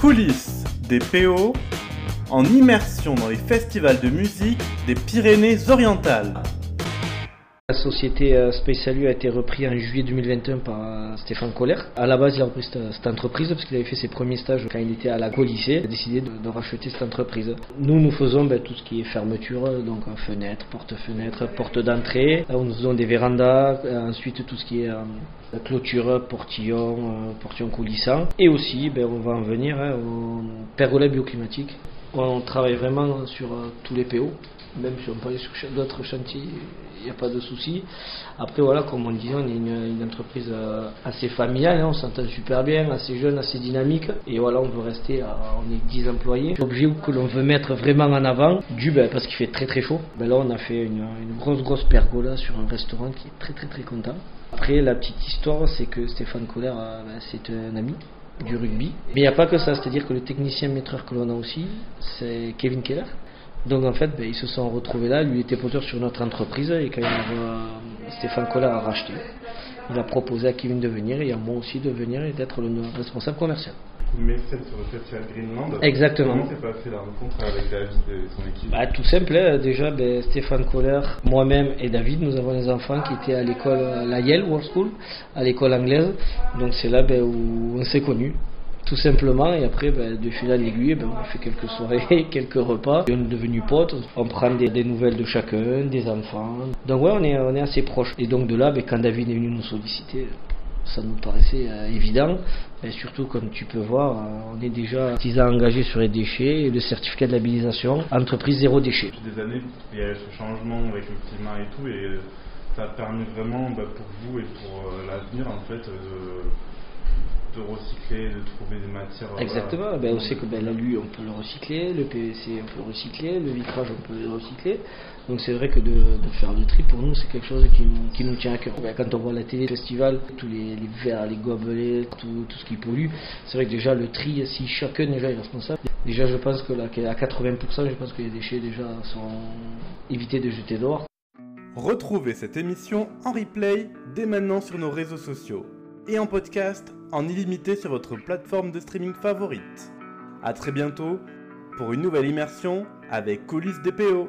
Coulisses des PO en immersion dans les festivals de musique des Pyrénées-Orientales. La société euh, Space Salut a été reprise en juillet 2021 par euh, Stéphane Coller. À la base, il a repris cette, entreprise parce qu'il avait fait ses premiers stages quand il était à la lycée. Il a décidé de, racheter cette entreprise. Nous, nous faisons ben, tout ce qui est fermeture, donc euh, fenêtres, porte-fenêtres, porte d'entrée. Nous faisons des vérandas, ensuite tout ce qui est clôture, portillon, euh, portillon coulissant. Et aussi, ben, on va en venir hein, au pergola bioclimatique. On travaille vraiment sur euh, tous les PO. Même si on peut aller sur d'autres chantiers, il n'y a pas de souci. Après, voilà, comme on disait, on est une, une entreprise euh, assez familiale, hein, on s'entend super bien, assez jeune, assez dynamique. Et voilà, on veut rester, on est 10 employés. L'objet que l'on veut mettre vraiment en avant, du ben, parce qu'il fait très très chaud. Ben là, on a fait une, grosse grosse pergola sur un restaurant qui est très très très content. Après, la petite histoire, c'est que Stéphane Kohler, euh, ben, c'est un ami du rugby. Mais il n'y a pas que ça, c'est-à-dire que le technicien maîtreur que l'on a aussi, c'est Kevin Keller. Donc en fait, ben, ils se sont retrouvés là. Lui était porteur sur notre entreprise et quand euh, Stéphane Collat a racheté, il a proposé à Kevin de venir et à moi aussi de venir et d'être le responsable commercial. Mécène sur le festival Greenland. Exactement. Comment s'est passée la rencontre avec David et son équipe Bah, tout simple, hein. déjà ben, Stéphane Kohler, moi-même et David, nous avons des enfants qui étaient à l'école, la Yale World School, à l'école anglaise. Donc c'est là ben, où on s'est connus. Tout simplement, et après, ben, de fil en aiguille, ben, on a fait quelques soirées, quelques repas, et on est devenus potes, on prend des, des nouvelles de chacun, des enfants. Donc ouais, on est, on est assez proches. Et donc de là, ben, quand David est venu nous solliciter, ça nous paraissait euh, évident. Mais surtout, comme tu peux voir, euh, on est déjà 10 ans engagés sur les déchets et le certificat de labellisation entreprise zéro déchet. Depuis des années, il y a ce changement avec le climat et tout, et ça a permis vraiment bah, pour vous et pour euh, l'avenir en fait de, de recycler, de trouver des matières. voilà. Exactement, ben, on sait que ben, l'alu on peut le recycler, le PVC on peut le recycler, le vitrage on peut le recycler. Donc c'est vrai que de, de faire le tri pour nous c'est quelque chose qui, nous- qui nous tient à cœur. Ben, quand on voit la télé, le festival, tous les, les verres, les gobelets, tout, tout ce qui pollue, c'est vrai que déjà le tri, si chacun déjà est responsable, déjà je pense que là, à 80% je pense que les déchets déjà sont évités de jeter dehors. Retrouvez cette émission en replay dès maintenant sur nos réseaux sociaux et en podcast en illimité sur votre plateforme de streaming favorite. A très bientôt pour une nouvelle immersion avec Coulisses des PO.